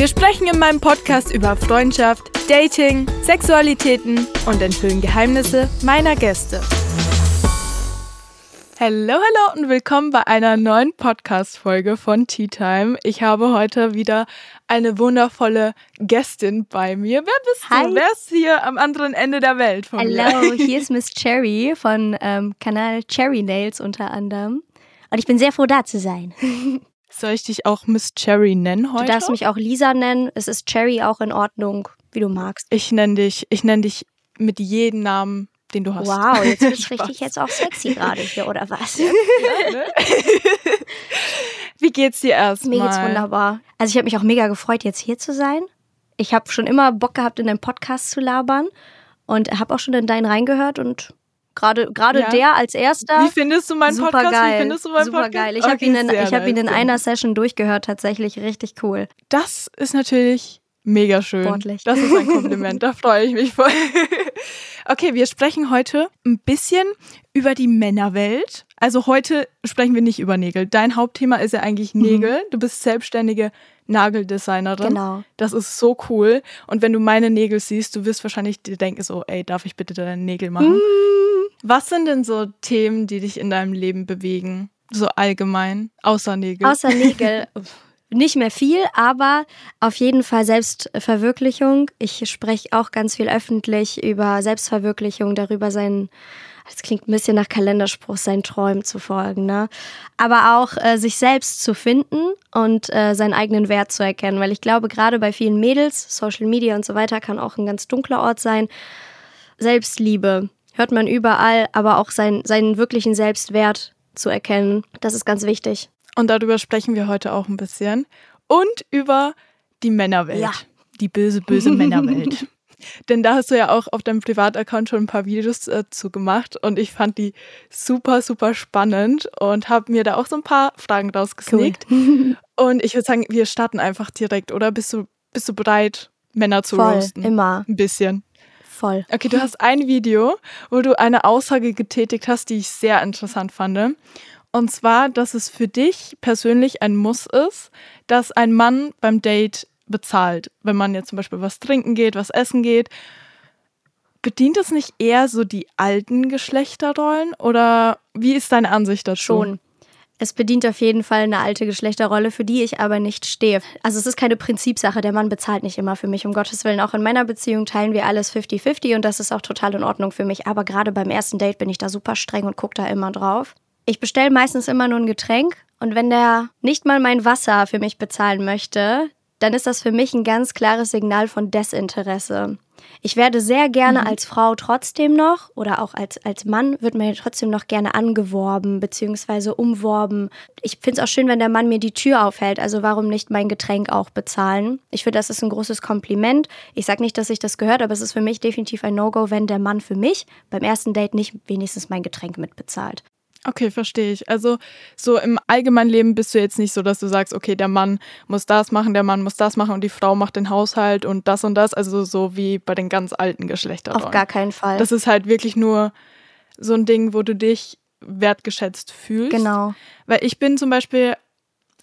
Wir sprechen in meinem Podcast über Freundschaft, Dating, Sexualitäten und enthüllen Geheimnisse meiner Gäste. Hallo, hallo und willkommen bei einer neuen Podcast-Folge von Tea Time. Ich habe heute wieder eine wundervolle Gästin bei mir. Wer bist Hi. du? Wer ist hier am anderen Ende der Welt von? Hallo, hier ist Miss Cherry von ähm, Kanal Cherry Nails unter anderem. Und ich bin sehr froh, da zu sein. Soll ich dich auch Miss Cherry nennen heute? Du darfst mich auch Lisa nennen. Es ist Cherry auch in Ordnung, wie du magst. ich nenne dich, ich nenne dich mit jedem Namen, den du hast. Wow, jetzt bin ich richtig jetzt auch sexy gerade hier, oder was? ne? Wie geht's dir erstmal? Mir geht's wunderbar. Also ich habe mich auch mega gefreut, jetzt hier zu sein. Ich habe schon immer Bock gehabt, in deinem Podcast zu labern und habe auch schon in deinen reingehört und gerade gerade Ja. der als erster. Wie findest du meinen Super Podcast? geil. Wie findest du meinen Super Podcast? geil. Ich habe Okay, ihn, in, ich hab ihn in einer Session durchgehört, tatsächlich richtig cool. Das ist natürlich mega schön. Sportlich. Das ist ein Kompliment. da freue ich mich voll. okay, wir sprechen heute ein bisschen über die Männerwelt. Also heute sprechen wir nicht über Nägel. Dein Hauptthema ist ja eigentlich Nägel. Du bist selbstständige Nageldesignerin. Mhm. Genau. Das ist so cool. Und wenn du meine Nägel siehst, du wirst wahrscheinlich dir denken so, ey, darf ich bitte deine Nägel machen? Mm. Was sind denn so Themen, die dich in deinem Leben bewegen? So allgemein, außer Nägel. Außer Nägel nicht mehr viel, aber auf jeden Fall Selbstverwirklichung. Ich spreche auch ganz viel öffentlich über Selbstverwirklichung, darüber sein, das klingt ein bisschen nach Kalenderspruch, seinen Träumen zu folgen, ne? Aber auch äh, sich selbst zu finden und äh, seinen eigenen Wert zu erkennen, weil ich glaube, gerade bei vielen Mädels, Social Media und so weiter, kann auch ein ganz dunkler Ort sein. Selbstliebe hört man überall, aber auch sein, seinen wirklichen Selbstwert zu erkennen, das ist ganz wichtig. Und darüber sprechen wir heute auch ein bisschen. Und über die Männerwelt. Ja. Die böse, böse Männerwelt. Denn da hast du ja auch auf deinem Privataccount schon ein paar Videos äh, zu gemacht und ich fand die super, super spannend und habe mir da auch so ein paar Fragen rausgesneakt. Und ich würde sagen, wir starten einfach direkt, oder? Bist du, bist du bereit, Männer zu Voll, roasten? immer, Ein bisschen. Voll. Okay, du hast ein Video, wo du eine Aussage getätigt hast, die ich sehr interessant fand. Und zwar, dass es für dich persönlich ein Muss ist, dass ein Mann beim Date bezahlt. Wenn man jetzt zum Beispiel was trinken geht, was essen geht. Bedient es nicht eher so die alten Geschlechterrollen? Oder wie ist deine Ansicht dazu? Schon. Es bedient auf jeden Fall eine alte Geschlechterrolle, für die ich aber nicht stehe. Also es ist keine Prinzipsache, der Mann bezahlt nicht immer für mich, um Gottes Willen. Auch in meiner Beziehung teilen wir alles 50-50 und das ist auch total in Ordnung für mich. Aber gerade beim ersten Date bin ich da super streng und gucke da immer drauf. Ich bestelle meistens immer nur ein Getränk und wenn der nicht mal mein Wasser für mich bezahlen möchte, dann ist das für mich ein ganz klares Signal von Desinteresse. Ich werde sehr gerne als Frau trotzdem noch oder auch als, als Mann wird mir trotzdem noch gerne angeworben bzw. umworben. Ich finde es auch schön, wenn der Mann mir die Tür aufhält. Also warum nicht mein Getränk auch bezahlen? Ich finde, das ist ein großes Kompliment. Ich sage nicht, dass sich das gehört, aber es ist für mich definitiv ein No-Go, wenn der Mann für mich beim ersten Date nicht wenigstens mein Getränk mitbezahlt. Okay, verstehe ich. Also so im allgemeinen Leben bist du jetzt nicht so, dass du sagst, okay, der Mann muss das machen, der Mann muss das machen und die Frau macht den Haushalt und das und das. Also so wie bei den ganz alten Geschlechterrollen. Auf gar keinen Fall. Das ist halt wirklich nur so ein Ding, wo du dich wertgeschätzt fühlst. genau. Weil ich bin zum Beispiel,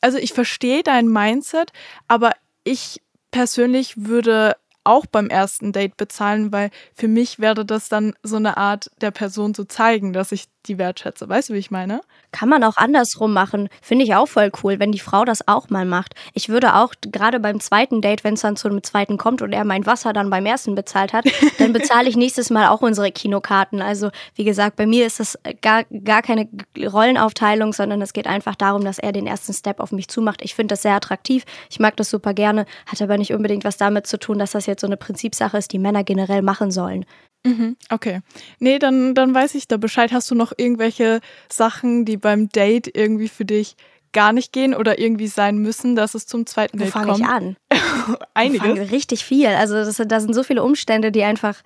also ich verstehe dein Mindset, aber ich persönlich würde auch beim ersten Date bezahlen, weil für mich wäre das dann so eine Art der Person zu zeigen, dass ich die wertschätze. Weißt du, wie ich meine? Kann man auch andersrum machen. Finde ich auch voll cool, wenn die Frau das auch mal macht. Ich würde auch gerade beim zweiten Date, wenn es dann zu einem zweiten kommt und er mein Wasser dann beim ersten bezahlt hat, dann bezahle ich nächstes Mal auch unsere Kinokarten. Also wie gesagt, bei mir ist das gar, gar keine Rollenaufteilung, sondern es geht einfach darum, dass er den ersten Step auf mich zumacht. Ich finde das sehr attraktiv. Ich mag das super gerne. Hat aber nicht unbedingt was damit zu tun, dass das jetzt so eine Prinzipsache ist, die Männer generell machen sollen. Mhm, okay. Nee, dann, dann weiß ich da Bescheid. Hast du noch irgendwelche Sachen, die beim Date irgendwie für dich gar nicht gehen oder irgendwie sein müssen, dass es zum zweiten Wo Date fange kommt? ich an? Einiges. Fange richtig viel. Also das, da sind so viele Umstände, die einfach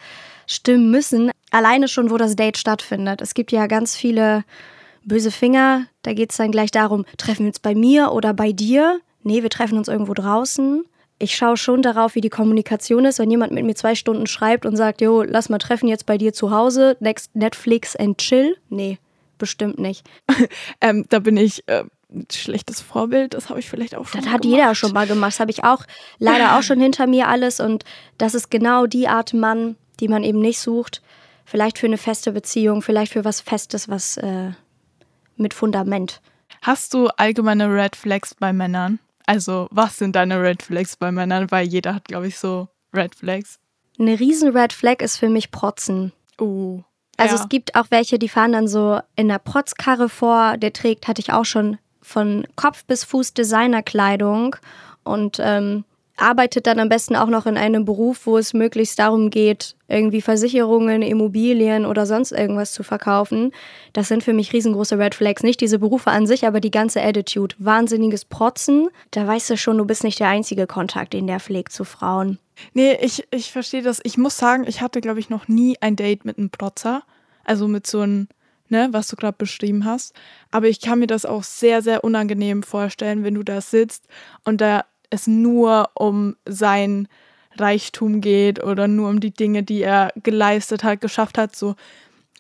stimmen müssen. Alleine schon, wo das Date stattfindet. Es gibt ja ganz viele böse Finger. Da geht es dann gleich darum, treffen wir uns bei mir oder bei dir? Nee, wir treffen uns irgendwo draußen. Ich schaue schon darauf, wie die Kommunikation ist. Wenn jemand mit mir zwei Stunden schreibt und sagt, jo, lass mal treffen jetzt bei dir zu Hause, next Netflix and chill. Nee, bestimmt nicht. Ähm, da bin ich äh, ein schlechtes Vorbild. Das habe ich vielleicht auch schon Das mal hat gemacht. jeder schon mal gemacht. Das habe ich auch leider auch schon hinter mir alles. Und das ist genau die Art Mann, die man eben nicht sucht. Vielleicht für eine feste Beziehung, vielleicht für was Festes, was äh, mit Fundament. Hast du allgemeine Red Flags bei Männern? Also, was sind deine Red Flags bei Männern? Weil jeder hat, glaube ich, so Red Flags. Eine riesen Red Flag ist für mich Protzen. Uh. Also ja. es gibt auch welche, die fahren dann so in einer Protzkarre vor. Der trägt, hatte ich auch schon, von Kopf bis Fuß Designerkleidung und ähm, arbeitet dann am besten auch noch in einem Beruf, wo es möglichst darum geht, irgendwie Versicherungen, Immobilien oder sonst irgendwas zu verkaufen. Das sind für mich riesengroße Red Flags. Nicht diese Berufe an sich, aber die ganze Attitude. Wahnsinniges Protzen. Da weißt du schon, du bist nicht der einzige Kontakt, den der pflegt zu Frauen. Nee, ich, ich verstehe das. Ich muss sagen, ich hatte, glaube ich, noch nie ein Date mit einem Protzer. Also mit so einem, ne, was du gerade beschrieben hast. Aber ich kann mir das auch sehr, sehr unangenehm vorstellen, wenn du da sitzt und da es nur um sein Reichtum geht oder nur um die Dinge, die er geleistet hat, geschafft hat. So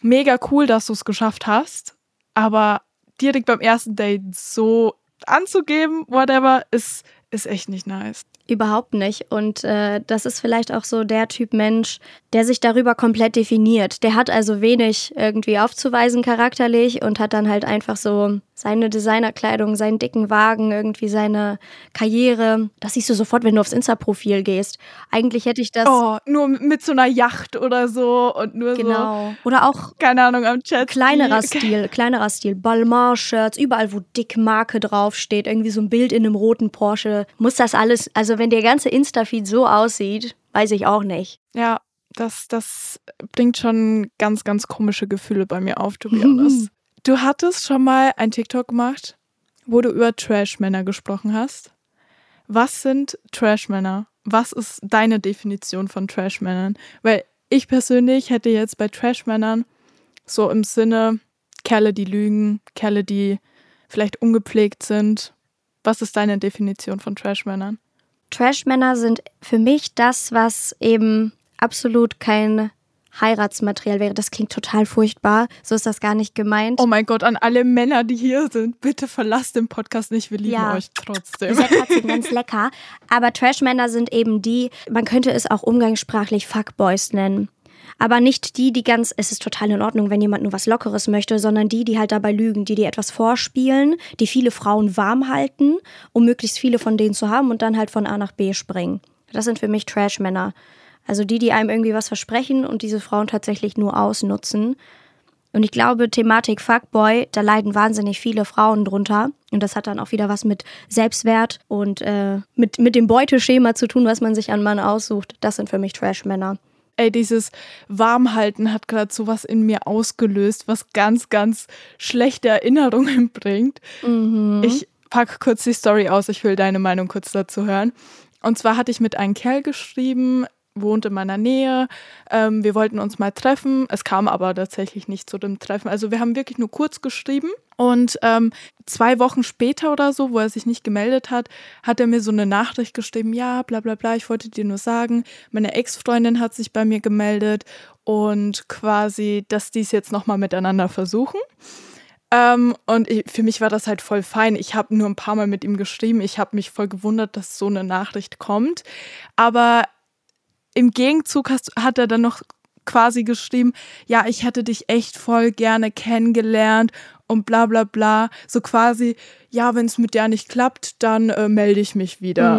mega cool, dass du es geschafft hast. Aber direkt beim ersten Date so anzugeben, whatever, ist, ist echt nicht nice. Überhaupt nicht. Und äh, das ist vielleicht auch so der Typ Mensch, der sich darüber komplett definiert. Der hat also wenig irgendwie aufzuweisen charakterlich und hat dann halt einfach so seine Designerkleidung, seinen dicken Wagen, irgendwie seine Karriere. Das siehst du sofort, wenn du aufs Insta-Profil gehst. Eigentlich hätte ich das. Oh, nur mit so einer Yacht oder so und nur so, genau. Oder auch keine Ahnung, am Chat. kleinerer Stil, kleinerer Stil. Balmain-Shirts, überall, wo dick Marke draufsteht, irgendwie so ein Bild in einem roten Porsche. Muss das alles, also wenn der ganze Insta-Feed so aussieht, weiß ich auch nicht. Ja, das, das bringt schon ganz, ganz komische Gefühle bei mir auf, to be honest. Du hattest schon mal ein TikTok gemacht, wo du über Trash-Männer gesprochen hast. Was sind Trash-Männer? Was ist deine Definition von Trash-Männern? Weil ich persönlich hätte jetzt bei Trash-Männern so im Sinne Kerle, die lügen, Kerle, die vielleicht ungepflegt sind. Was ist deine Definition von Trash-Männern? Trashmänner sind für mich das, was eben absolut kein Heiratsmaterial wäre. Das klingt total furchtbar. So ist das gar nicht gemeint. Oh mein Gott, an alle Männer, die hier sind, bitte verlasst den Podcast nicht. Wir lieben Ja. euch trotzdem. Ja trotzdem ganz lecker. Aber Trashmänner sind eben die, man könnte es auch umgangssprachlich Fuckboys nennen. Aber nicht die, die ganz, es ist total in Ordnung, wenn jemand nur was Lockeres möchte, sondern die, die halt dabei lügen, die dir etwas vorspielen, die viele Frauen warm halten, um möglichst viele von denen zu haben und dann halt von A nach B springen. Das sind für mich Trashmänner. Also die, die einem irgendwie was versprechen und diese Frauen tatsächlich nur ausnutzen. Und ich glaube, Thematik Fuckboy, da leiden wahnsinnig viele Frauen drunter. Und das hat dann auch wieder was mit Selbstwert und äh, mit, mit dem Beuteschema zu tun, was man sich an Mann aussucht. Das sind für mich Trashmänner. Ey, dieses Warmhalten hat gerade sowas in mir ausgelöst, was ganz, ganz schlechte Erinnerungen bringt. Ich pack kurz die Story aus, ich will deine Meinung kurz dazu hören. Und zwar hatte ich mit einem Kerl geschrieben, wohnt in meiner Nähe. Ähm, wir wollten uns mal treffen. Es kam aber tatsächlich nicht zu dem Treffen. Also wir haben wirklich nur kurz geschrieben. Und ähm, zwei Wochen später oder so, wo er sich nicht gemeldet hat, hat er mir so eine Nachricht geschrieben, ja, bla bla bla, ich wollte dir nur sagen, meine Ex-Freundin hat sich bei mir gemeldet und quasi, dass die es jetzt nochmal miteinander versuchen. Ähm, und ich, für mich war das halt voll fein. Ich habe nur ein paar Mal mit ihm geschrieben. Ich habe mich voll gewundert, dass so eine Nachricht kommt. Aber im Gegenzug hast, hat er dann noch quasi geschrieben, ja, ich hätte dich echt voll gerne kennengelernt und bla bla bla. So quasi, ja, wenn es mit der nicht klappt, dann äh, melde ich mich wieder.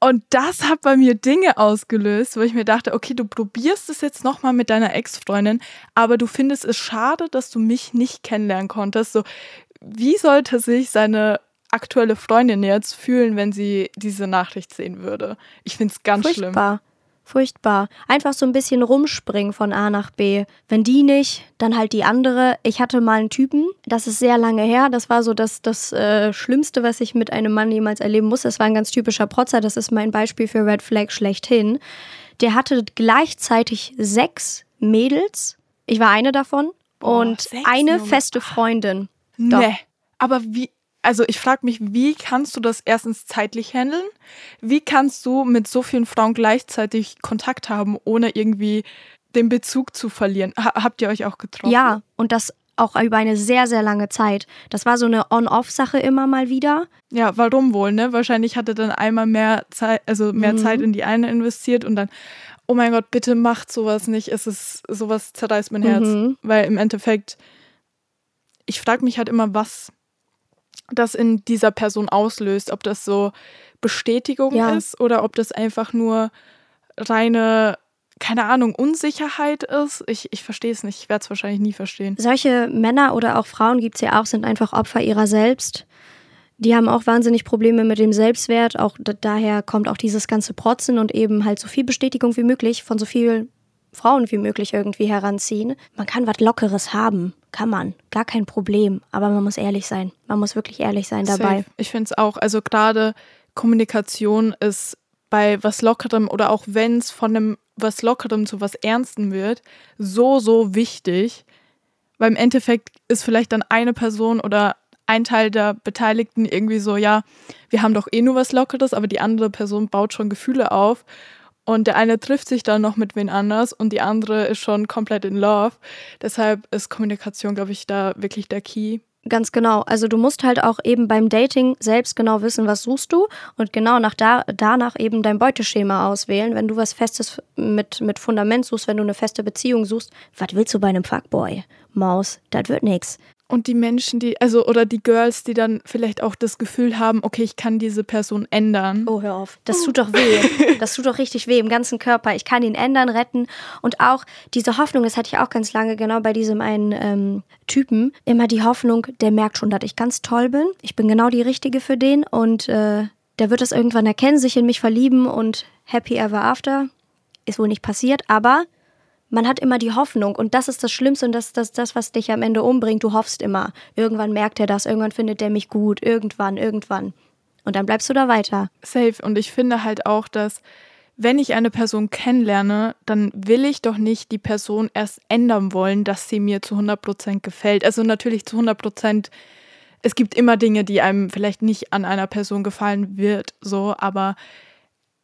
Und das hat bei mir Dinge ausgelöst, wo ich mir dachte, okay, du probierst es jetzt nochmal mit deiner Ex-Freundin, aber du findest es schade, dass du mich nicht kennenlernen konntest. So, wie sollte sich seine aktuelle Freundin jetzt fühlen, wenn sie diese Nachricht sehen würde? Ich finde es ganz schlimm. Furchtbar. Furchtbar. Einfach so ein bisschen rumspringen von A nach B. Wenn die nicht, dann halt die andere. Ich hatte mal einen Typen, das ist sehr lange her. Das war so das, das äh, Schlimmste, was ich mit einem Mann jemals erleben musste. Das war ein ganz typischer Protzer. Das ist mein Beispiel für Red Flag schlechthin. Der hatte gleichzeitig sechs Mädels. Ich war eine davon. Boah, und eine feste Freundin. Doch. Nee. Aber wie, also ich frage mich, wie kannst du das erstens zeitlich handeln? Wie kannst du mit so vielen Frauen gleichzeitig Kontakt haben, ohne irgendwie den Bezug zu verlieren? Ha habt ihr euch auch getroffen? Ja, und das auch über eine sehr, sehr lange Zeit. Das war so eine On-Off-Sache immer mal wieder. Ja, warum wohl, ne? Wahrscheinlich hat er dann einmal mehr Zeit, also mehr Mhm. Zeit in die eine investiert und dann, oh mein Gott, bitte macht sowas nicht. Es ist, sowas zerreißt mein Herz. Mhm. Weil im Endeffekt, ich frage mich halt immer, was das in dieser Person auslöst. Ob das so Bestätigung Ja. ist oder ob das einfach nur reine, keine Ahnung, Unsicherheit ist. Ich, ich verstehe es nicht. Ich werde es wahrscheinlich nie verstehen. Solche Männer oder auch Frauen gibt es ja auch, sind einfach Opfer ihrer selbst. Die haben auch wahnsinnig Probleme mit dem Selbstwert. Auch da- daher kommt auch dieses ganze Protzen und eben halt so viel Bestätigung wie möglich von so vielen Frauen wie möglich irgendwie heranziehen. Man kann was Lockeres haben. Kann man. Gar kein Problem. Aber man muss ehrlich sein. Man muss wirklich ehrlich sein dabei. Safe. Ich finde es auch. Also gerade Kommunikation ist bei was Lockerem oder auch wenn es von einem was Lockerem zu was Ernstem wird, so, so wichtig. Weil im Endeffekt ist vielleicht dann eine Person oder ein Teil der Beteiligten irgendwie so, ja, wir haben doch eh nur was Lockeres, aber die andere Person baut schon Gefühle auf. Und der eine trifft sich dann noch mit wen anders und die andere ist schon komplett in Love. Deshalb ist Kommunikation, glaube ich, da wirklich der Key. Ganz genau. Also du musst halt auch eben beim Dating selbst genau wissen, was suchst du und genau nach da, danach eben dein Beuteschema auswählen. Wenn du was Festes mit, mit Fundament suchst, wenn du eine feste Beziehung suchst, was willst du bei einem Fuckboy? Maus, das wird nix. Und die Menschen, die, also, oder die Girls, die dann vielleicht auch das Gefühl haben, okay, ich kann diese Person ändern. Oh, hör auf. Das tut doch weh. Das tut doch richtig weh im ganzen Körper. Ich kann ihn ändern, retten. Und auch diese Hoffnung, das hatte ich auch ganz lange genau bei diesem einen ähm, Typen, immer die Hoffnung, der merkt schon, dass ich ganz toll bin. Ich bin genau die Richtige für den und äh, der wird das irgendwann erkennen, sich in mich verlieben und happy ever after. Ist wohl nicht passiert, aber man hat immer die Hoffnung und das ist das Schlimmste und das ist das, das, was dich am Ende umbringt. Du hoffst immer. Irgendwann merkt er das, irgendwann findet er mich gut, irgendwann, irgendwann. Und dann bleibst du da weiter. Safe. Und ich finde halt auch, dass wenn ich eine Person kennenlerne, dann will ich doch nicht die Person erst ändern wollen, dass sie mir zu 100% gefällt. Also natürlich zu 100%, es gibt immer Dinge, die einem vielleicht nicht an einer Person gefallen wird, so, aber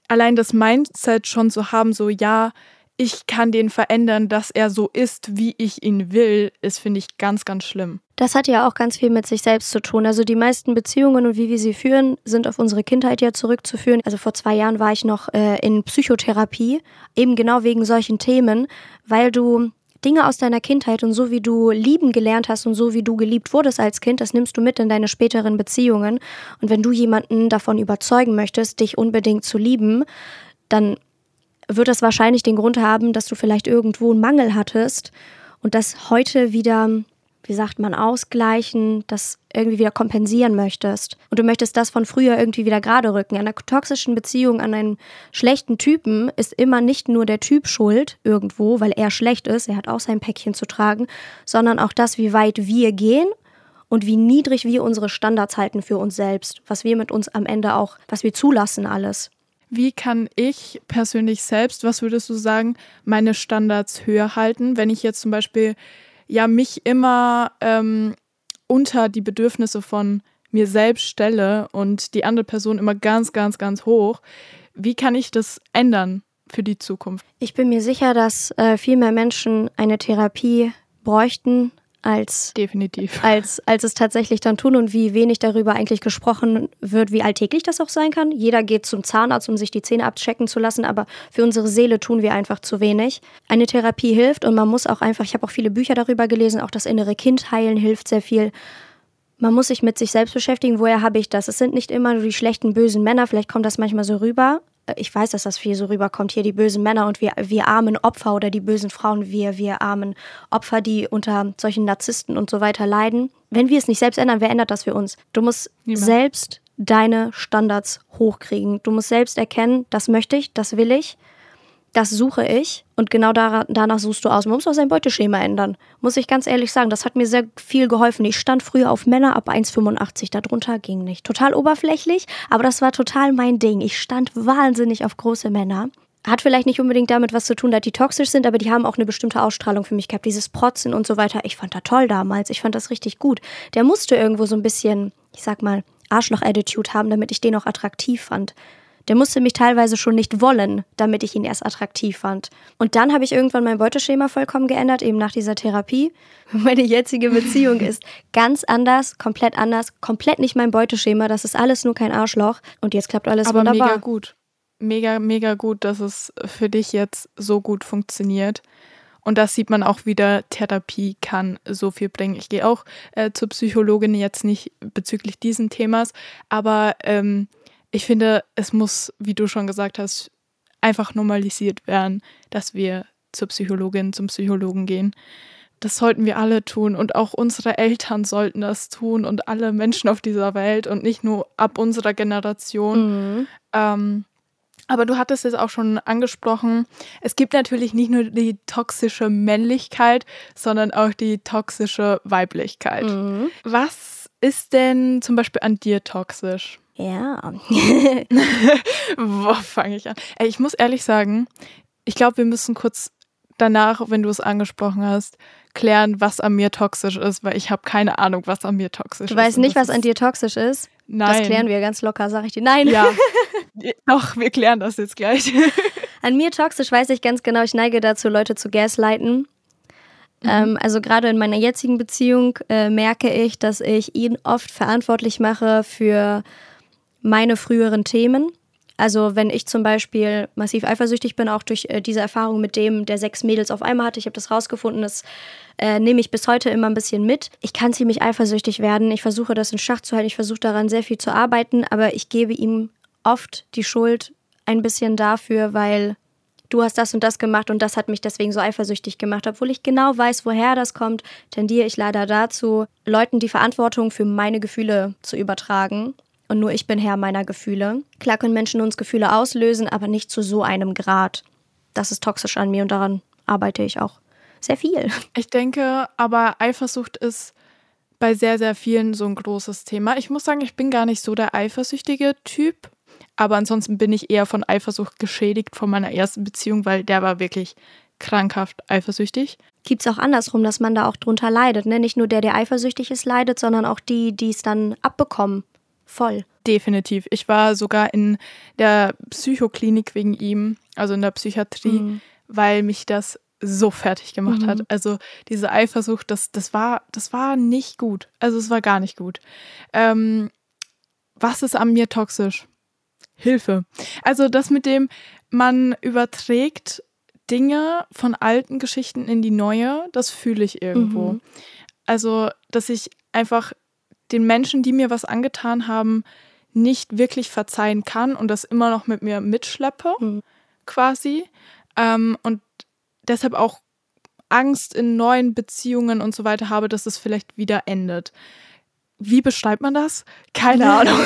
allein das Mindset schon zu haben, so ja, ich kann den verändern, dass er so ist, wie ich ihn will, ist, finde ich, ganz, ganz schlimm. Das hat ja auch ganz viel mit sich selbst zu tun. Also die meisten Beziehungen und wie wir sie führen, sind auf unsere Kindheit ja zurückzuführen. Also vor zwei Jahren war ich noch äh, in Psychotherapie, eben genau wegen solchen Themen, weil du Dinge aus deiner Kindheit und so wie du lieben gelernt hast und so wie du geliebt wurdest als Kind, das nimmst du mit in deine späteren Beziehungen. Und wenn du jemanden davon überzeugen möchtest, dich unbedingt zu lieben, dann wird das wahrscheinlich den Grund haben, dass du vielleicht irgendwo einen Mangel hattest und das heute wieder, wie sagt man, ausgleichen, das irgendwie wieder kompensieren möchtest. Und du möchtest das von früher irgendwie wieder gerade rücken. An einer toxischen Beziehung, an einem schlechten Typen ist immer nicht nur der Typ schuld irgendwo, weil er schlecht ist, er hat auch sein Päckchen zu tragen, sondern auch das, wie weit wir gehen und wie niedrig wir unsere Standards halten für uns selbst, was wir mit uns am Ende auch, was wir zulassen alles. Wie kann ich persönlich selbst, was würdest du sagen, meine Standards höher halten, wenn ich jetzt zum Beispiel ja mich immer ähm, unter die Bedürfnisse von mir selbst stelle und die andere Person immer ganz, ganz, ganz hoch? Wie kann ich das ändern für die Zukunft? Ich bin mir sicher, dass äh, viel mehr Menschen eine Therapie bräuchten, als, Definitiv. als, als es tatsächlich dann tun und wie wenig darüber eigentlich gesprochen wird, wie alltäglich das auch sein kann. Jeder geht zum Zahnarzt, um sich die Zähne abchecken zu lassen, aber für unsere Seele tun wir einfach zu wenig. Eine Therapie hilft und man muss auch einfach, ich habe auch viele Bücher darüber gelesen, auch das innere Kind heilen hilft sehr viel. Man muss sich mit sich selbst beschäftigen, woher habe ich das? Es sind nicht immer nur die schlechten, bösen Männer, vielleicht kommt das manchmal so rüber, ich weiß, dass das viel so rüberkommt, hier die bösen Männer und wir, wir armen Opfer oder die bösen Frauen, wir, wir armen Opfer, die unter solchen Narzissten und so weiter leiden. Wenn wir es nicht selbst ändern, wer ändert das für uns? Du musst Niemand. selbst deine Standards hochkriegen. Du musst selbst erkennen, das möchte ich, das will ich. Das suche ich und genau danach suchst du aus. Man muss auch sein Beuteschema ändern. Muss ich ganz ehrlich sagen, das hat mir sehr viel geholfen. Ich stand früher auf Männer ab 1,85. Darunter ging nicht. Total oberflächlich, aber das war total mein Ding. Ich stand wahnsinnig auf große Männer. Hat vielleicht nicht unbedingt damit was zu tun, dass die toxisch sind, aber die haben auch eine bestimmte Ausstrahlung für mich gehabt. Dieses Protzen und so weiter. Ich fand das toll damals. Ich fand das richtig gut. Der musste irgendwo so ein bisschen, ich sag mal, Arschloch-Attitude haben, damit ich den auch attraktiv fand. Der musste mich teilweise schon nicht wollen, damit ich ihn erst attraktiv fand. Und dann habe ich irgendwann mein Beuteschema vollkommen geändert, eben nach dieser Therapie. Meine jetzige Beziehung ist ganz anders, komplett anders, komplett nicht mein Beuteschema. Das ist alles nur kein Arschloch. Und jetzt klappt alles Aber wunderbar. mega gut. Mega, mega gut, dass es für dich jetzt so gut funktioniert. Und das sieht man auch wieder, Therapie kann so viel bringen. Ich gehe auch äh, zur Psychologin jetzt nicht bezüglich diesen Themas, aber ähm, ich finde, es muss, wie du schon gesagt hast, einfach normalisiert werden, dass wir zur Psychologin, zum Psychologen gehen. Das sollten wir alle tun und auch unsere Eltern sollten das tun und alle Menschen auf dieser Welt und nicht nur ab unserer Generation. Mhm. Ähm, aber du hattest es auch schon angesprochen, es gibt natürlich nicht nur die toxische Männlichkeit, sondern auch die toxische Weiblichkeit. Mhm. Was ist denn zum Beispiel an dir toxisch? Ja. Wo fange ich an? Ey, ich muss ehrlich sagen, ich glaube, wir müssen kurz danach, wenn du es angesprochen hast, klären, was an mir toxisch ist, weil ich habe keine Ahnung, was an mir toxisch ist. Du weißt nicht, was an dir toxisch ist? Nein. Das klären wir ganz locker, sag ich dir. Nein. Ja. Doch, wir klären das jetzt gleich. an mir toxisch weiß ich ganz genau, ich neige dazu, Leute zu gaslighten. Mhm. Ähm, also gerade in meiner jetzigen Beziehung äh, merke ich, dass ich ihn oft verantwortlich mache für meine früheren Themen. Also wenn ich zum Beispiel massiv eifersüchtig bin, auch durch äh, diese Erfahrung mit dem, der sechs Mädels auf einmal hatte, ich habe das rausgefunden, das äh, nehme ich bis heute immer ein bisschen mit. Ich kann ziemlich eifersüchtig werden, ich versuche das in Schach zu halten, ich versuche daran sehr viel zu arbeiten, aber ich gebe ihm oft die Schuld ein bisschen dafür, weil du hast das und das gemacht und das hat mich deswegen so eifersüchtig gemacht. Obwohl ich genau weiß, woher das kommt, tendiere ich leider dazu, Leuten die Verantwortung für meine Gefühle zu übertragen und nur ich bin Herr meiner Gefühle. Klar können Menschen uns Gefühle auslösen, aber nicht zu so einem Grad. Das ist toxisch an mir und daran arbeite ich auch sehr viel. Ich denke, aber Eifersucht ist bei sehr, sehr vielen so ein großes Thema. Ich muss sagen, ich bin gar nicht so der eifersüchtige Typ, aber ansonsten bin ich eher von Eifersucht geschädigt von meiner ersten Beziehung, weil der war wirklich krankhaft eifersüchtig. Gibt es auch andersrum, dass man da auch drunter leidet. Ne? Nicht nur der, der eifersüchtig ist, leidet, sondern auch die, die es dann abbekommen. Voll. Definitiv. Ich war sogar in der Psychoklinik wegen ihm, also in der Psychiatrie, mhm. weil mich das so fertig gemacht mhm. hat. Also diese Eifersucht, das, das, war, das war nicht gut. Also es war gar nicht gut. Ähm, was ist an mir toxisch? Hilfe. Also das mit dem, man überträgt Dinge von alten Geschichten in die neue, das fühle ich irgendwo. Mhm. Also, dass ich einfach den Menschen, die mir was angetan haben, nicht wirklich verzeihen kann und das immer noch mit mir mitschleppe, mhm. quasi. Ähm, und deshalb auch Angst in neuen Beziehungen und so weiter habe, dass es vielleicht wieder endet. Wie beschreibt man das? Keine Ahnung.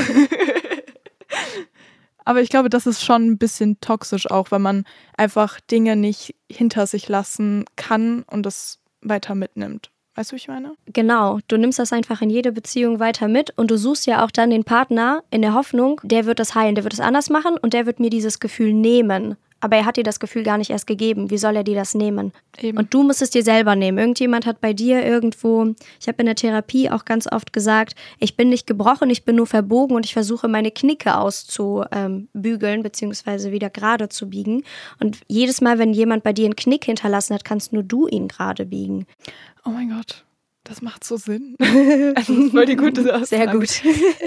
Aber ich glaube, das ist schon ein bisschen toxisch auch, weil man einfach Dinge nicht hinter sich lassen kann und das weiter mitnimmt. Weißt du, wie ich meine? Genau, du nimmst das einfach in jede Beziehung weiter mit und du suchst ja auch dann den Partner in der Hoffnung, der wird das heilen, der wird es anders machen und der wird mir dieses Gefühl nehmen. Aber er hat dir das Gefühl gar nicht erst gegeben. Wie soll er dir das nehmen? Eben. Und du musst es dir selber nehmen. Irgendjemand hat bei dir irgendwo, ich habe in der Therapie auch ganz oft gesagt, ich bin nicht gebrochen, ich bin nur verbogen und ich versuche meine Knicke auszubügeln, beziehungsweise wieder gerade zu biegen. Und jedes Mal, wenn jemand bei dir einen Knick hinterlassen hat, kannst nur du ihn gerade biegen. Oh mein Gott. Das macht so Sinn. also das ist voll die gute Aussage. Sehr gut.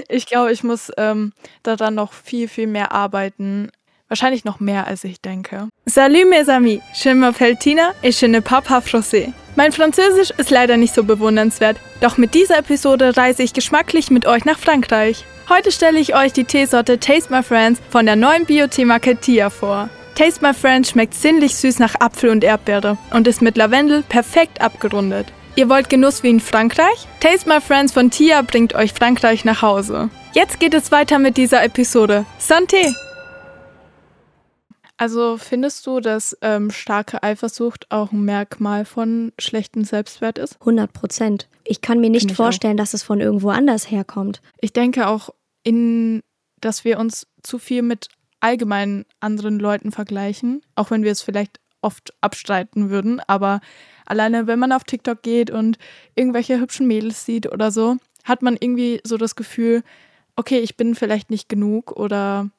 Ich glaube, ich muss ähm, da dann noch viel, viel mehr arbeiten, Wahrscheinlich noch mehr, als ich denke. Salut mes amis, je m'appelle Tina et je ne parle pas français. Mein Französisch ist leider nicht so bewundernswert, doch mit dieser Episode reise ich geschmacklich mit euch nach Frankreich. Heute stelle ich euch die Teesorte Taste My Friends von der neuen Bio-Teemarke Tia vor. Taste My Friends schmeckt sinnlich süß nach Apfel und Erdbeere und ist mit Lavendel perfekt abgerundet. Ihr wollt Genuss wie in Frankreich? Taste My Friends von Tia bringt euch Frankreich nach Hause. Jetzt geht es weiter mit dieser Episode. Santé! Also findest du, dass ähm, starke Eifersucht auch ein Merkmal von schlechtem Selbstwert ist? 100 Prozent. Ich kann mir nicht vorstellen, dass es von irgendwo anders herkommt. Ich denke auch, in, dass wir uns zu viel mit allgemein anderen Leuten vergleichen, auch wenn wir es vielleicht oft abstreiten würden. Aber alleine, wenn man auf TikTok geht und irgendwelche hübschen Mädels sieht oder so, hat man irgendwie so das Gefühl, okay, ich bin vielleicht nicht genug oder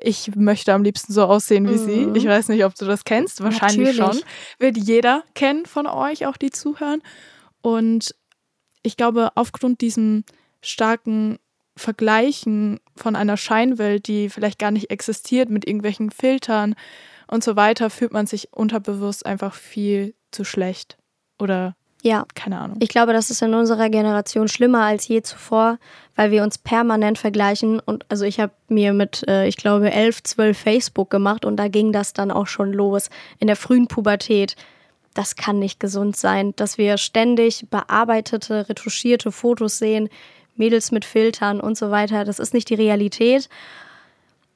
ich möchte am liebsten so aussehen wie mhm. sie. Ich weiß nicht, ob du das kennst. Wahrscheinlich Natürlich. schon. Wird jeder kennen von euch, auch die zuhören. Und ich glaube, aufgrund diesem starken Vergleichen von einer Scheinwelt, die vielleicht gar nicht existiert, mit irgendwelchen Filtern und so weiter, fühlt man sich unterbewusst einfach viel zu schlecht. Oder ja. Keine Ahnung. Ich glaube, das ist in unserer Generation schlimmer als je zuvor, weil wir uns permanent vergleichen. Und also ich habe mir mit, äh, ich glaube, elf, zwölf Facebook gemacht und da ging das dann auch schon los. In der frühen Pubertät. Das kann nicht gesund sein, dass wir ständig bearbeitete, retuschierte Fotos sehen, Mädels mit Filtern und so weiter. Das ist nicht die Realität.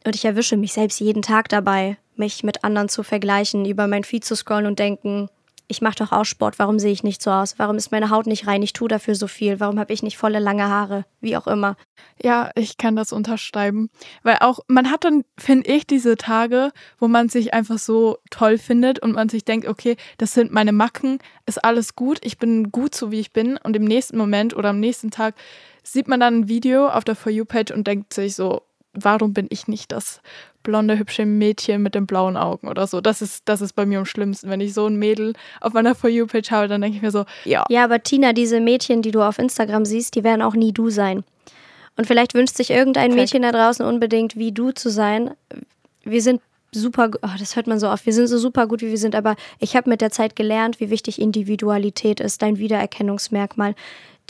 Und ich erwische mich selbst jeden Tag dabei, mich mit anderen zu vergleichen, über mein Feed zu scrollen und denken, ich mache doch auch Sport, warum sehe ich nicht so aus? Warum ist meine Haut nicht rein? Ich tue dafür so viel. Warum habe ich nicht volle lange Haare? Wie auch immer. Ja, ich kann das unterschreiben. Weil auch, man hat dann, finde ich, diese Tage, wo man sich einfach so toll findet und man sich denkt, okay, das sind meine Macken, ist alles gut, ich bin gut so, wie ich bin. Und im nächsten Moment oder am nächsten Tag sieht man dann ein Video auf der For You-Page und denkt sich so, warum bin ich nicht das blonde, hübsche Mädchen mit den blauen Augen oder so. Das ist, das ist bei mir am schlimmsten. Wenn ich so ein Mädel auf meiner For You-Page habe, dann denke ich mir so, ja. Ja, aber Tina, diese Mädchen, die du auf Instagram siehst, die werden auch nie du sein. Und vielleicht wünscht sich irgendein Perfekt. Mädchen da draußen unbedingt, wie du zu sein. Wir sind super, oh, das hört man so oft, wir sind so super gut, wie wir sind, aber ich habe mit der Zeit gelernt, wie wichtig Individualität ist, dein Wiedererkennungsmerkmal.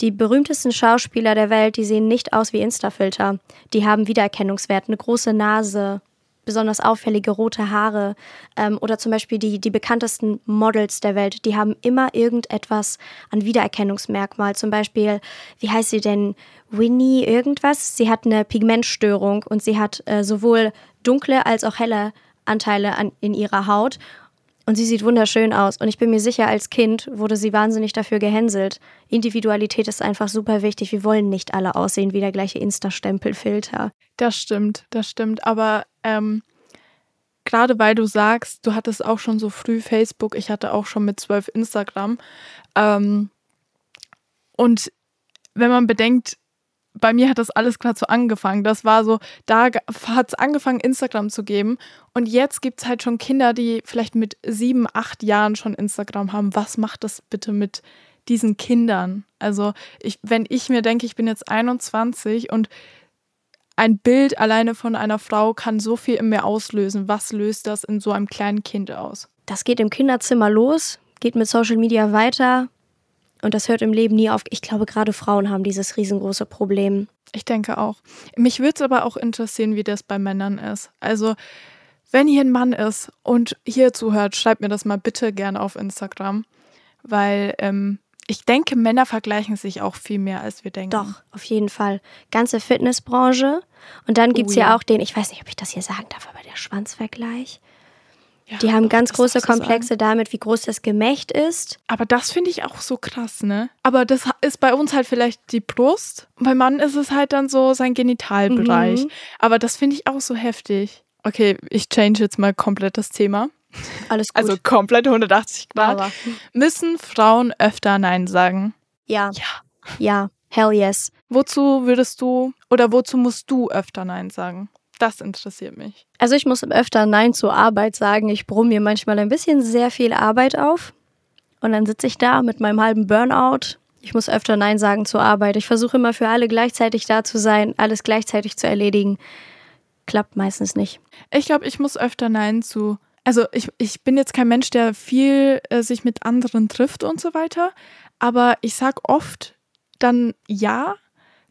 Die berühmtesten Schauspieler der Welt, die sehen nicht aus wie Insta-Filter. Die haben Wiedererkennungswert, eine große Nase, besonders auffällige rote Haare ähm, oder zum Beispiel die, die bekanntesten Models der Welt, die haben immer irgendetwas an Wiedererkennungsmerkmal. Zum Beispiel, wie heißt sie denn? Winnie irgendwas. Sie hat eine Pigmentstörung und sie hat äh, sowohl dunkle als auch helle Anteile an, in ihrer Haut. Und sie sieht wunderschön aus. Und ich bin mir sicher, als Kind wurde sie wahnsinnig dafür gehänselt. Individualität ist einfach super wichtig. Wir wollen nicht alle aussehen wie der gleiche Insta-Stempelfilter. Das stimmt, das stimmt. Aber ähm, gerade weil du sagst, du hattest auch schon so früh Facebook, ich hatte auch schon mit zwölf Instagram. Ähm, und wenn man bedenkt, bei mir hat das alles gerade so angefangen. Das war so, da hat es angefangen, Instagram zu geben. Und jetzt gibt es halt schon Kinder, die vielleicht mit sieben, acht Jahren schon Instagram haben. Was macht das bitte mit diesen Kindern? Also, ich, wenn ich mir denke, ich bin jetzt 21 und ein Bild alleine von einer Frau kann so viel in mir auslösen. Was löst das in so einem kleinen Kind aus? Das geht im Kinderzimmer los, geht mit Social Media weiter, und das hört im Leben nie auf. Ich glaube, gerade Frauen haben dieses riesengroße Problem. Ich denke auch. Mich würde es aber auch interessieren, wie das bei Männern ist. Also, wenn hier ein Mann ist und hier zuhört, schreibt mir das mal bitte gerne auf Instagram. Weil ähm, ich denke, Männer vergleichen sich auch viel mehr, als wir denken. Doch, auf jeden Fall. Ganze Fitnessbranche. Und dann gibt es oh, ja. ja auch den, ich weiß nicht, ob ich das hier sagen darf, aber der Schwanzvergleich. Ja, die haben ganz große Komplexe damit, wie groß das Gemächt ist. Aber das finde ich auch so krass, ne? Aber das ist bei uns halt vielleicht die Brust. Bei Mann ist es halt dann so sein Genitalbereich. Mhm. Aber das finde ich auch so heftig. Okay, ich change jetzt mal komplett das Thema. Alles gut. Also komplett 180 Grad. Aber. Müssen Frauen öfter Nein sagen? Ja. Ja. Ja. Hell yes. Wozu würdest du oder wozu musst du öfter Nein sagen? Das interessiert mich. Also ich muss öfter Nein zur Arbeit sagen. Ich brumme mir manchmal ein bisschen sehr viel Arbeit auf. Und dann sitze ich da mit meinem halben Burnout. Ich muss öfter Nein sagen zur Arbeit. Ich versuche immer für alle gleichzeitig da zu sein, alles gleichzeitig zu erledigen. Klappt meistens nicht. Ich glaube, ich muss öfter Nein zu. Also ich, ich bin jetzt kein Mensch, der viel äh, sich mit anderen trifft und so weiter. Aber ich sag oft dann ja,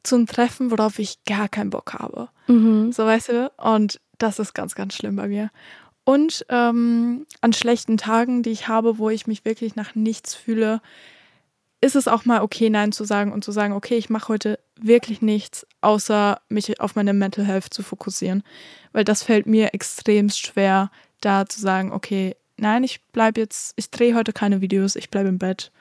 zum Treffen, worauf ich gar keinen Bock habe. Mhm. So weißt du? Und das ist ganz, ganz schlimm bei mir. Und ähm, an schlechten Tagen, die ich habe, wo ich mich wirklich nach nichts fühle, ist es auch mal okay, Nein zu sagen und zu sagen, okay, ich mache heute wirklich nichts, außer mich auf meine Mental Health zu fokussieren. Weil das fällt mir extrem schwer, da zu sagen, okay, nein, ich bleibe jetzt, ich drehe heute keine Videos, ich bleibe im Bett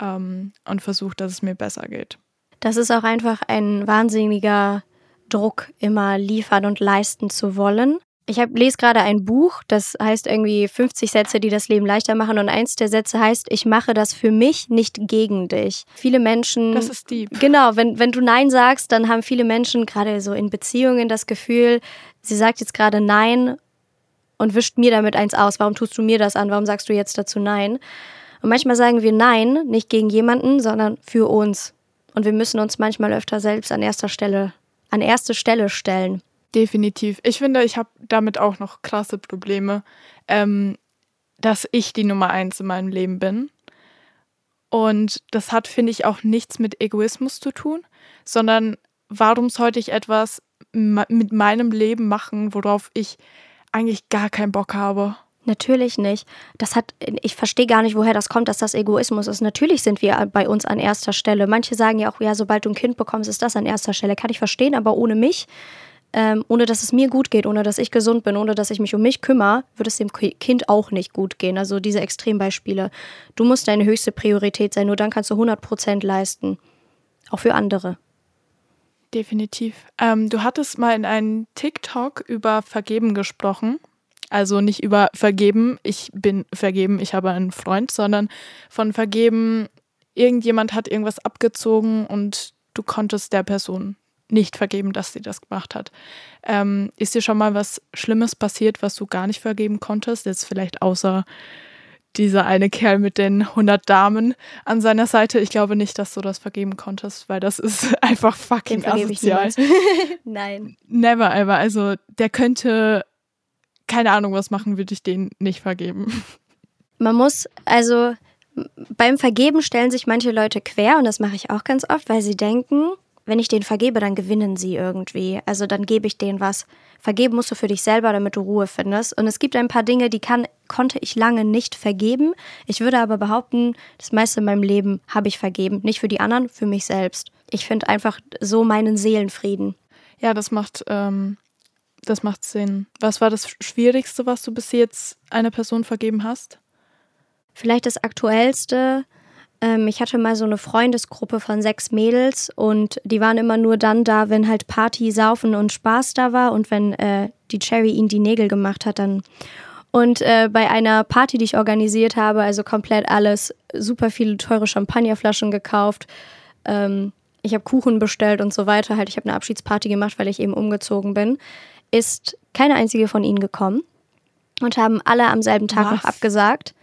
ähm, und versuche, dass es mir besser geht. Das ist auch einfach ein wahnsinniger Druck, immer liefern und leisten zu wollen. Ich hab, lese gerade ein Buch, das heißt irgendwie 50 Sätze, die das Leben leichter machen. Und eins der Sätze heißt, ich mache das für mich, nicht gegen dich. Viele Menschen. Das ist deep. Genau, wenn, wenn du Nein sagst, dann haben viele Menschen gerade so in Beziehungen das Gefühl, sie sagt jetzt gerade Nein und wischt mir damit eins aus. Warum tust du mir das an? Warum sagst du jetzt dazu Nein? Und manchmal sagen wir Nein, nicht gegen jemanden, sondern für uns. Und wir müssen uns manchmal öfter selbst an erster Stelle, an erste Stelle stellen. Definitiv. Ich finde, ich habe damit auch noch krasse Probleme, ähm, dass ich die Nummer eins in meinem Leben bin. Und das hat, finde ich, auch nichts mit Egoismus zu tun, sondern warum sollte ich etwas mit meinem Leben machen, worauf ich eigentlich gar keinen Bock habe? Natürlich nicht. Das hat, ich verstehe gar nicht, woher das kommt, dass das Egoismus ist. Natürlich sind wir bei uns an erster Stelle. Manche sagen ja auch, ja, sobald du ein Kind bekommst, ist das an erster Stelle. Kann ich verstehen, aber ohne mich ähm, ohne dass es mir gut geht, ohne dass ich gesund bin, ohne dass ich mich um mich kümmere, wird es dem Kind auch nicht gut gehen. Also diese Extrembeispiele. Du musst deine höchste Priorität sein, nur dann kannst du 100 Prozent leisten. Auch für andere. Definitiv. Ähm, du hattest mal in einem TikTok über Vergeben gesprochen. Also nicht über Vergeben, ich bin vergeben, ich habe einen Freund, sondern von Vergeben, irgendjemand hat irgendwas abgezogen und du konntest der Person nicht vergeben, dass sie das gemacht hat. Ähm, ist dir schon mal was Schlimmes passiert, was du gar nicht vergeben konntest? Jetzt vielleicht außer dieser eine Kerl mit den 100 Damen an seiner Seite. Ich glaube nicht, dass du das vergeben konntest, weil das ist einfach fucking asozial. Nein. Never ever. Also der könnte keine Ahnung was machen, würde ich den nicht vergeben. Man muss also beim Vergeben stellen sich manche Leute quer und das mache ich auch ganz oft, weil sie denken, wenn ich denen vergebe, dann gewinnen sie irgendwie. Also dann gebe ich denen was. Vergeben musst du für dich selber, damit du Ruhe findest. Und es gibt ein paar Dinge, die kann, konnte ich lange nicht vergeben. Ich würde aber behaupten, das meiste in meinem Leben habe ich vergeben. Nicht für die anderen, für mich selbst. Ich finde einfach so meinen Seelenfrieden. Ja, das macht, ähm, das macht Sinn. Was war das Schwierigste, was du bis jetzt einer Person vergeben hast? Vielleicht das Aktuellste ähm, ich hatte mal so eine Freundesgruppe von sechs Mädels und die waren immer nur dann da, wenn halt Party, Saufen und Spaß da war und wenn äh, die Cherry ihnen die Nägel gemacht hat, dann. Und äh, bei einer Party, die ich organisiert habe, also komplett alles, super viele teure Champagnerflaschen gekauft. Ähm, ich habe Kuchen bestellt und so weiter. Halt, ich habe eine Abschiedsparty gemacht, weil ich eben umgezogen bin. Ist keine einzige von ihnen gekommen und haben alle am selben Tag Was? noch abgesagt.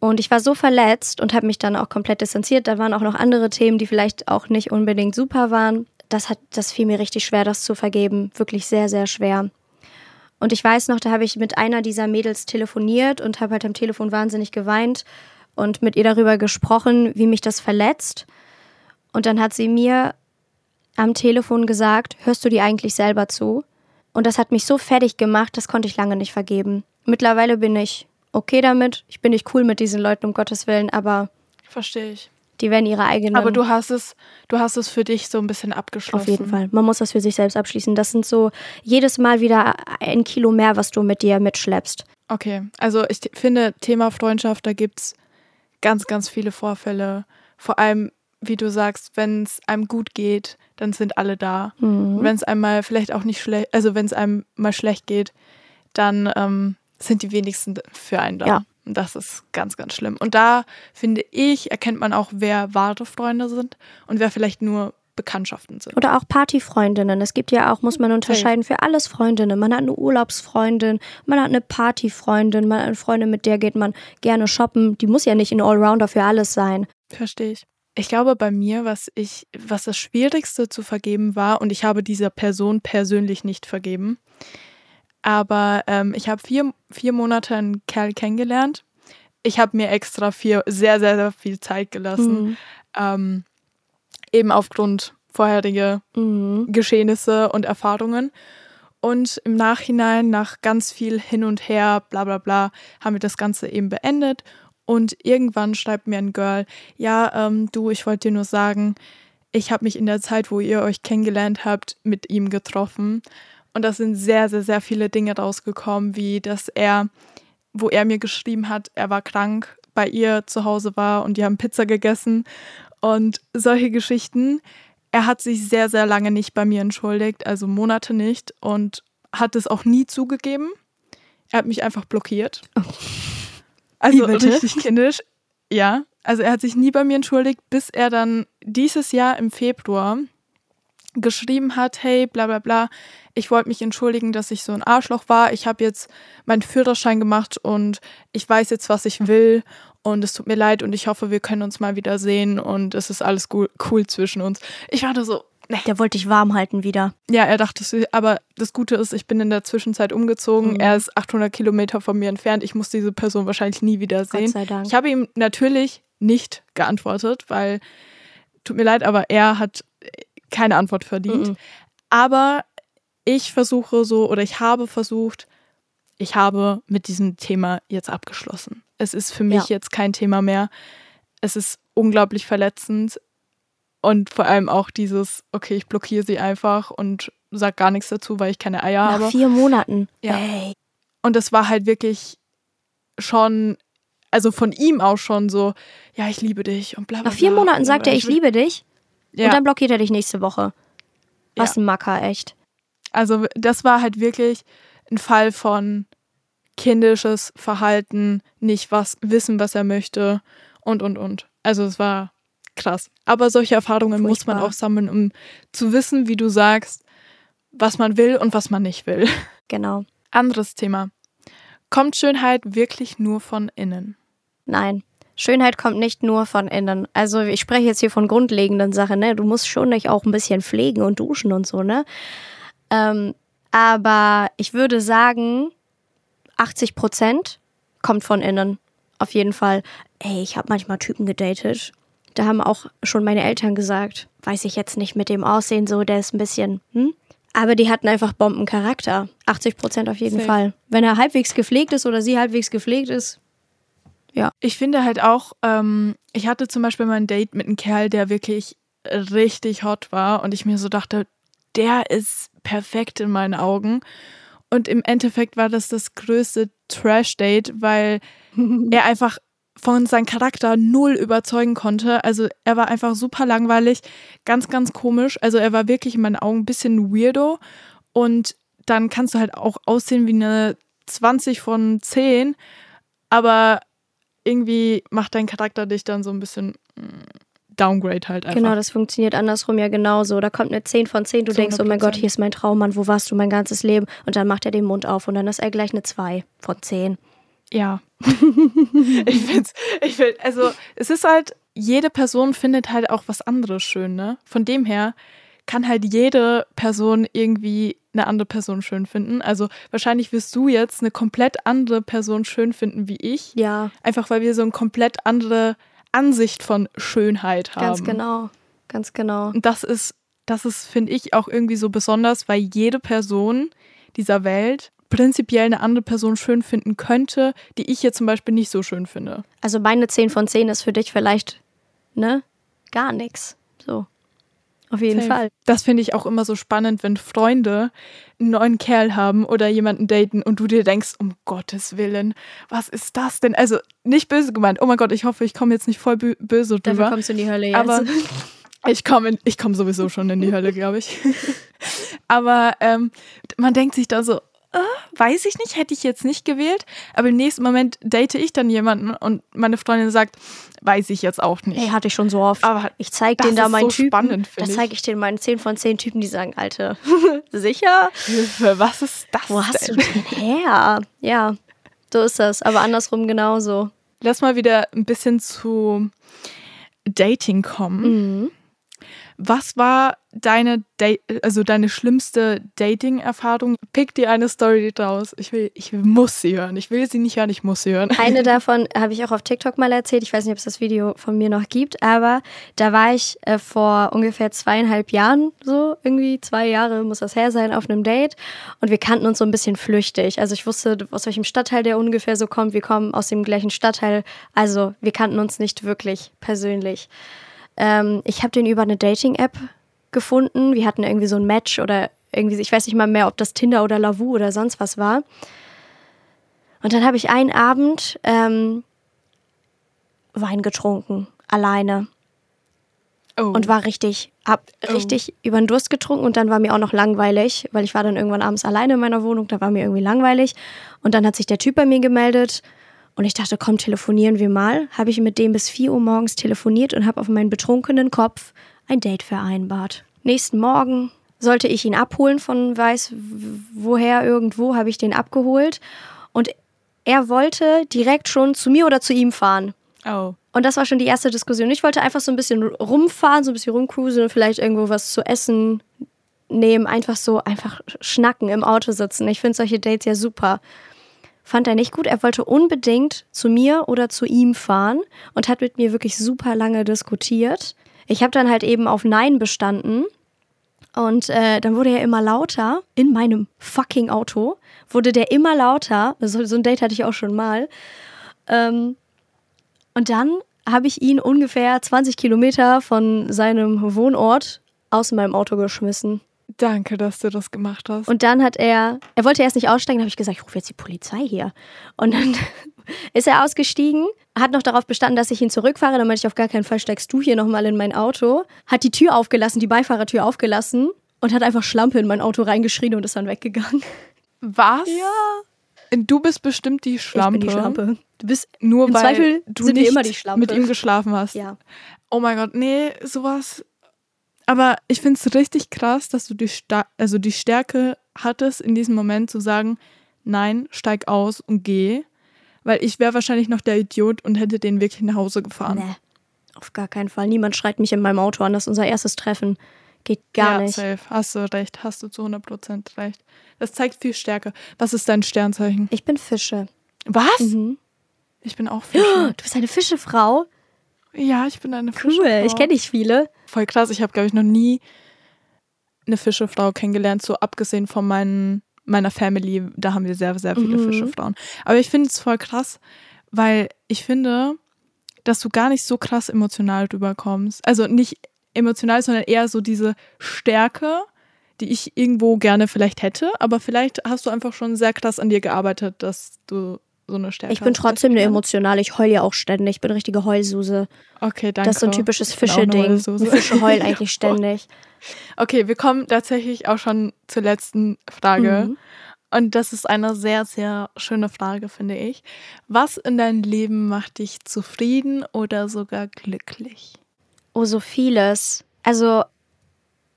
Und ich war so verletzt und habe mich dann auch komplett distanziert. Da waren auch noch andere Themen, die vielleicht auch nicht unbedingt super waren. Das, hat, das fiel mir richtig schwer, das zu vergeben. Wirklich sehr, sehr schwer. Und ich weiß noch, da habe ich mit einer dieser Mädels telefoniert und habe halt am Telefon wahnsinnig geweint und mit ihr darüber gesprochen, wie mich das verletzt. Und dann hat sie mir am Telefon gesagt, hörst du dir eigentlich selber zu? Und das hat mich so fertig gemacht, das konnte ich lange nicht vergeben. Mittlerweile bin ich okay damit. Ich bin nicht cool mit diesen Leuten, um Gottes Willen, aber. Verstehe ich. Die werden ihre eigenen. Aber du hast es, du hast es für dich so ein bisschen abgeschlossen. Auf jeden Fall. Man muss das für sich selbst abschließen. Das sind so jedes Mal wieder ein Kilo mehr, was du mit dir mitschleppst. Okay. Also ich finde, Thema Freundschaft, da gibt es ganz, ganz viele Vorfälle. Vor allem, wie du sagst, wenn es einem gut geht, dann sind alle da. Mhm. Wenn es einem mal vielleicht auch nicht schlecht, also wenn es einem mal schlecht geht, dann ähm, sind die wenigsten für einen da. Ja. Und das ist ganz, ganz schlimm. Und da, finde ich, erkennt man auch, wer wahre Freunde sind und wer vielleicht nur Bekanntschaften sind. Oder auch Partyfreundinnen. Es gibt ja auch, muss man unterscheiden, für alles Freundinnen. Man hat eine Urlaubsfreundin, man hat eine Partyfreundin, man hat eine Freundin, mit der geht man gerne shoppen. Die muss ja nicht ein Allrounder für alles sein. Verstehe ich. Ich glaube, bei mir, was ich, was das Schwierigste zu vergeben war, und ich habe dieser Person persönlich nicht vergeben, aber ähm, ich habe vier, vier Monate einen Kerl kennengelernt. Ich habe mir extra vier, sehr, sehr, sehr viel Zeit gelassen. Mhm. Ähm, eben aufgrund vorheriger mhm. Geschehnisse und Erfahrungen. Und im Nachhinein, nach ganz viel hin und her, bla bla bla, haben wir das Ganze eben beendet. Und irgendwann schreibt mir ein Girl, ja, ähm, du, ich wollte dir nur sagen, ich habe mich in der Zeit, wo ihr euch kennengelernt habt, mit ihm getroffen. Und da sind sehr, sehr, sehr viele Dinge rausgekommen, wie dass er, wo er mir geschrieben hat, er war krank, bei ihr zu Hause war und die haben Pizza gegessen und solche Geschichten. Er hat sich sehr, sehr lange nicht bei mir entschuldigt, also Monate nicht und hat es auch nie zugegeben. Er hat mich einfach blockiert. Oh. Also richtig kindisch. Ja, also er hat sich nie bei mir entschuldigt, bis er dann dieses Jahr im Februar geschrieben hat, hey, bla bla bla, ich wollte mich entschuldigen, dass ich so ein Arschloch war. Ich habe jetzt meinen Führerschein gemacht und ich weiß jetzt, was ich will und es tut mir leid und ich hoffe, wir können uns mal wieder sehen und es ist alles cool zwischen uns. Ich war da so, Nee. Der wollte dich warm halten wieder. Ja, er dachte, aber das Gute ist, ich bin in der Zwischenzeit umgezogen. Mhm. Er ist 800 Kilometer von mir entfernt. Ich muss diese Person wahrscheinlich nie wieder sehen. Gott sei Dank. Ich habe ihm natürlich nicht geantwortet, weil, tut mir leid, aber er hat keine Antwort verdient. Mhm. Aber ich versuche so, oder ich habe versucht, ich habe mit diesem Thema jetzt abgeschlossen. Es ist für mich ja. jetzt kein Thema mehr. Es ist unglaublich verletzend. Und vor allem auch dieses, okay, ich blockiere sie einfach und sag gar nichts dazu, weil ich keine Eier Nach habe. Nach vier Monaten. Ja. Hey. Und das war halt wirklich schon, also von ihm auch schon so, ja, ich liebe dich und bla bla. Nach vier Monaten sagt er, ich liebe dich. Ja. Und dann blockiert er dich nächste Woche. Was ja. ein Macker, echt. Also das war halt wirklich ein Fall von kindisches Verhalten, nicht was wissen, was er möchte und und und. Also es war krass. Aber solche Erfahrungen Furchtbar. muss man auch sammeln, um zu wissen, wie du sagst, was man will und was man nicht will. Genau. Anderes Thema. Kommt Schönheit wirklich nur von innen? Nein. Schönheit kommt nicht nur von innen. Also ich spreche jetzt hier von grundlegenden Sachen, ne? Du musst schon dich auch ein bisschen pflegen und duschen und so, ne? Ähm, aber ich würde sagen, 80 Prozent kommt von innen. Auf jeden Fall. Ey, ich habe manchmal Typen gedatet, da haben auch schon meine Eltern gesagt, weiß ich jetzt nicht mit dem Aussehen so, der ist ein bisschen, hm? Aber die hatten einfach Bombencharakter. 80 Prozent auf jeden Safe. Fall. Wenn er halbwegs gepflegt ist oder sie halbwegs gepflegt ist, ja. Ich finde halt auch, ähm, ich hatte zum Beispiel mal ein Date mit einem Kerl, der wirklich richtig hot war und ich mir so dachte, der ist perfekt in meinen Augen. Und im Endeffekt war das das größte Trash-Date, weil er einfach von seinem Charakter null überzeugen konnte. Also er war einfach super langweilig, ganz, ganz komisch. Also er war wirklich in meinen Augen ein bisschen weirdo. Und dann kannst du halt auch aussehen wie eine 20 von 10, aber irgendwie macht dein Charakter dich dann so ein bisschen mm, Downgrade halt einfach. Genau, das funktioniert andersrum ja genauso. Da kommt eine 10 von 10, du denkst, oh mein Gott, hier ist mein Traummann, wo warst du mein ganzes Leben? Und dann macht er den Mund auf und dann ist er gleich eine 2 von 10. Ja. ich finde ich find, also es ist halt, jede Person findet halt auch was anderes schön, ne? Von dem her kann halt jede Person irgendwie eine andere Person schön finden. Also wahrscheinlich wirst du jetzt eine komplett andere Person schön finden wie ich. Ja. Einfach weil wir so eine komplett andere Ansicht von Schönheit haben. Ganz genau. Ganz genau. Und das ist, das ist, finde ich, auch irgendwie so besonders, weil jede Person dieser Welt prinzipiell eine andere Person schön finden könnte, die ich jetzt zum Beispiel nicht so schön finde. Also meine 10 von 10 ist für dich vielleicht, ne? Gar nichts. Auf jeden Safe. Fall. Das finde ich auch immer so spannend, wenn Freunde einen neuen Kerl haben oder jemanden daten und du dir denkst, um Gottes Willen, was ist das denn? Also nicht böse gemeint. Oh mein Gott, ich hoffe, ich komme jetzt nicht voll böse drüber. Dafür kommst du in die Hölle jetzt. Aber ich komme komm sowieso schon in die Hölle, glaube ich. Aber ähm, man denkt sich da so, äh, weiß ich nicht, hätte ich jetzt nicht gewählt. Aber im nächsten Moment date ich dann jemanden und meine Freundin sagt, weiß ich jetzt auch nicht. Hey, hatte ich schon so oft. Aber ich zeige denen da meinen so Typen. Spannend, da zeige ich denen meinen 10 von 10 Typen, die sagen, Alter, sicher? Hilfe, was ist das Wo hast denn? du den her? Ja, so ist das. Aber andersrum genauso. Lass mal wieder ein bisschen zu Dating kommen. Mhm. Was war deine, Date, also deine schlimmste Dating-Erfahrung? Pick dir eine Story draus. Ich will, ich muss sie hören. Ich will sie nicht hören, ich muss sie hören. Eine davon habe ich auch auf TikTok mal erzählt. Ich weiß nicht, ob es das Video von mir noch gibt, aber da war ich äh, vor ungefähr zweieinhalb Jahren, so irgendwie zwei Jahre muss das her sein, auf einem Date. Und wir kannten uns so ein bisschen flüchtig. Also ich wusste, aus welchem Stadtteil der ungefähr so kommt. Wir kommen aus dem gleichen Stadtteil. Also wir kannten uns nicht wirklich persönlich. Ähm, ich habe den über eine Dating-App gefunden. Wir hatten irgendwie so ein Match oder irgendwie, ich weiß nicht mal mehr, ob das Tinder oder Lavu oder sonst was war. Und dann habe ich einen Abend ähm, Wein getrunken, alleine. Oh. Und war richtig, hab Oh. richtig über den Durst getrunken und dann war mir auch noch langweilig, weil ich war dann irgendwann abends alleine in meiner Wohnung, da war mir irgendwie langweilig. Und dann hat sich der Typ bei mir gemeldet und ich dachte, komm, telefonieren wir mal. Habe ich mit dem bis 4 Uhr morgens telefoniert und habe auf meinen betrunkenen Kopf ein Date vereinbart. Nächsten Morgen sollte ich ihn abholen von weiß woher irgendwo, habe ich den abgeholt und er wollte direkt schon zu mir oder zu ihm fahren. oh. Und das war schon die erste Diskussion. Ich wollte einfach so ein bisschen rumfahren, so ein bisschen rumcruisen und vielleicht irgendwo was zu essen nehmen. Einfach so, einfach schnacken im Auto sitzen. Ich finde solche Dates ja super. Fand er nicht gut. Er wollte unbedingt zu mir oder zu ihm fahren und hat mit mir wirklich super lange diskutiert. Ich habe dann halt eben auf Nein bestanden. Und äh, dann wurde er immer lauter in meinem fucking Auto. Wurde der immer lauter. So, so ein Date hatte ich auch schon mal. Ähm, und dann habe ich ihn ungefähr 20 Kilometer von seinem Wohnort aus meinem Auto geschmissen. Danke, dass du das gemacht hast. Und dann hat er, er wollte erst nicht aussteigen, habe ich gesagt, ich rufe jetzt die Polizei hier. Und dann ist er ausgestiegen, hat noch darauf bestanden, dass ich ihn zurückfahre. Dann meinte ich, auf gar keinen Fall steigst du hier nochmal in mein Auto. Hat die Tür aufgelassen, die Beifahrertür aufgelassen und hat einfach Schlampe in mein Auto reingeschrien und ist dann weggegangen. Was? Du bist bestimmt die Schlampe. Ich bin die Schlampe. Du bist Nur Im weil Zweifel du nicht immer die Schlampe. mit ihm geschlafen hast. ja. Oh mein Gott, nee, sowas. Aber ich finde es richtig krass, dass du die, Sta also die Stärke hattest, in diesem Moment zu sagen, nein, steig aus und geh. Weil ich wäre wahrscheinlich noch der Idiot und hätte den wirklich nach Hause gefahren. Nee, auf gar keinen Fall. Niemand schreit mich in meinem Auto an. Das ist unser erstes Treffen. Geht gar ja, nicht. safe. Hast du recht. Hast du zu 100% recht. Das zeigt viel Stärke. Was ist dein Sternzeichen? Ich bin Fische. Was? Mhm. Ich bin auch Du Fische. bist eine Fischefrau. Ja, ich bin eine Cool. Fischefrau. Ich kenne nicht viele. Voll krass. Ich habe, glaube ich, noch nie eine Fischefrau kennengelernt, so abgesehen von meinen, meiner Family. Da haben wir sehr, sehr viele Mhm. Fischefrauen. Aber ich finde es voll krass, weil ich finde, dass du gar nicht so krass emotional rüberkommst. Also nicht emotional, sondern eher so diese Stärke, die ich irgendwo gerne vielleicht hätte. Aber vielleicht hast du einfach schon sehr krass an dir gearbeitet, dass du so eine Stärke Ich bin trotzdem eine emotionale. Ich heul ja auch ständig. Ich bin richtige Heulsuse. Okay, danke. Das ist so ein typisches Fische-Ding. Fische heulen eigentlich ständig. Okay, wir kommen tatsächlich auch schon zur letzten Frage. Mhm. Und das ist eine sehr, sehr schöne Frage, finde ich. Was in deinem Leben macht dich zufrieden oder sogar glücklich? Oh, so vieles. Also,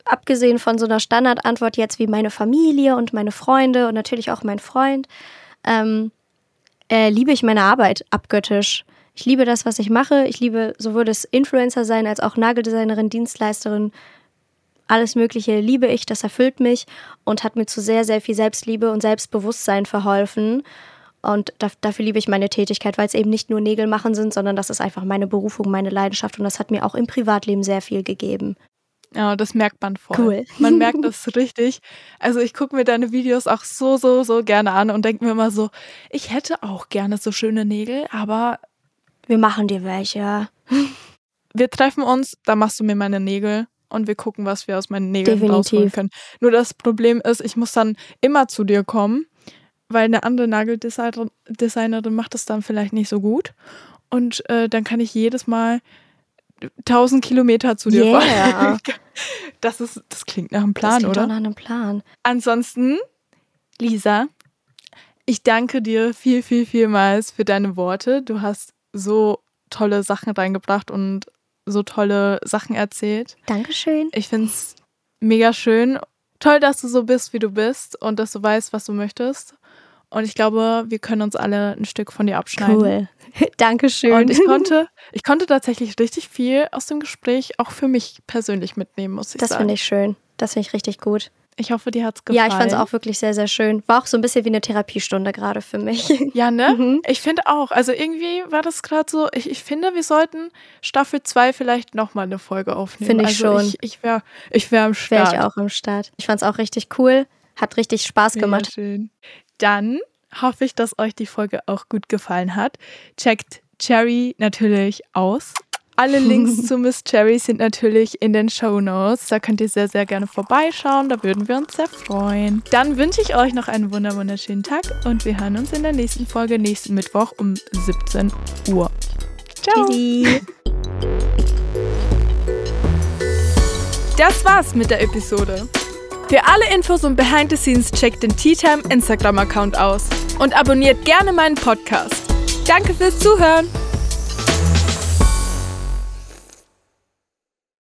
abgesehen von so einer Standardantwort jetzt wie meine Familie und meine Freunde und natürlich auch mein Freund, ähm, äh, liebe ich meine Arbeit abgöttisch. Ich liebe das, was ich mache. Ich liebe sowohl das Influencer sein als auch Nageldesignerin, Dienstleisterin. Alles Mögliche liebe ich, das erfüllt mich und hat mir zu sehr, sehr viel Selbstliebe und Selbstbewusstsein verholfen. Und da, dafür liebe ich meine Tätigkeit, weil es eben nicht nur Nägel machen sind, sondern das ist einfach meine Berufung, meine Leidenschaft und das hat mir auch im Privatleben sehr viel gegeben. Ja, das merkt man voll. Cool. Man merkt das richtig. Also ich gucke mir deine Videos auch so, so, so gerne an und denke mir immer so, ich hätte auch gerne so schöne Nägel, aber Wir machen dir welche. wir treffen uns, da machst du mir meine Nägel und wir gucken, was wir aus meinen Nägeln Definitiv. rausholen können. Nur das Problem ist, ich muss dann immer zu dir kommen, weil eine andere Nageldesignerin Designerin macht das dann vielleicht nicht so gut. Und äh, dann kann ich jedes Mal 1000 Kilometer zu dir Yeah. fahren. Das, ist, das klingt nach einem das Plan, klingt oder? nach einem Plan. Ansonsten, Lisa, ich danke dir viel, viel, vielmals für deine Worte. Du hast so tolle Sachen reingebracht und so tolle Sachen erzählt. Dankeschön. Ich finde es mega schön. Toll, dass du so bist, wie du bist und dass du weißt, was du möchtest. Und ich glaube, wir können uns alle ein Stück von dir abschneiden. Cool. Dankeschön. Und ich konnte, ich konnte tatsächlich richtig viel aus dem Gespräch auch für mich persönlich mitnehmen, muss ich das sagen. Das finde ich schön. Das finde ich richtig gut. Ich hoffe, dir hat es gefallen. Ja, ich fand es auch wirklich sehr, sehr schön. War auch so ein bisschen wie eine Therapiestunde gerade für mich. Ja, ne? Mhm. Ich finde auch. Also irgendwie war das gerade so, ich, ich finde, wir sollten Staffel 2 vielleicht nochmal eine Folge aufnehmen. Finde ich also schon. Ich, ich wäre ich wär am Start. Wäre ich auch am Start. Ich fand es auch richtig cool. Hat richtig Spaß gemacht. Ja, schön. Dann hoffe ich, dass euch die Folge auch gut gefallen hat. Checkt Cherry natürlich aus. Alle Links zu Miss Cherry sind natürlich in den Show Notes. Da könnt ihr sehr, sehr gerne vorbeischauen. Da würden wir uns sehr freuen. Dann wünsche ich euch noch einen wunderschönen Tag und wir hören uns in der nächsten Folge nächsten Mittwoch um 17 Uhr. Ciao. Das war's mit der Episode. Für alle Infos und Behind the Scenes checkt den Tea Time Instagram Account aus und abonniert gerne meinen Podcast. Danke fürs Zuhören.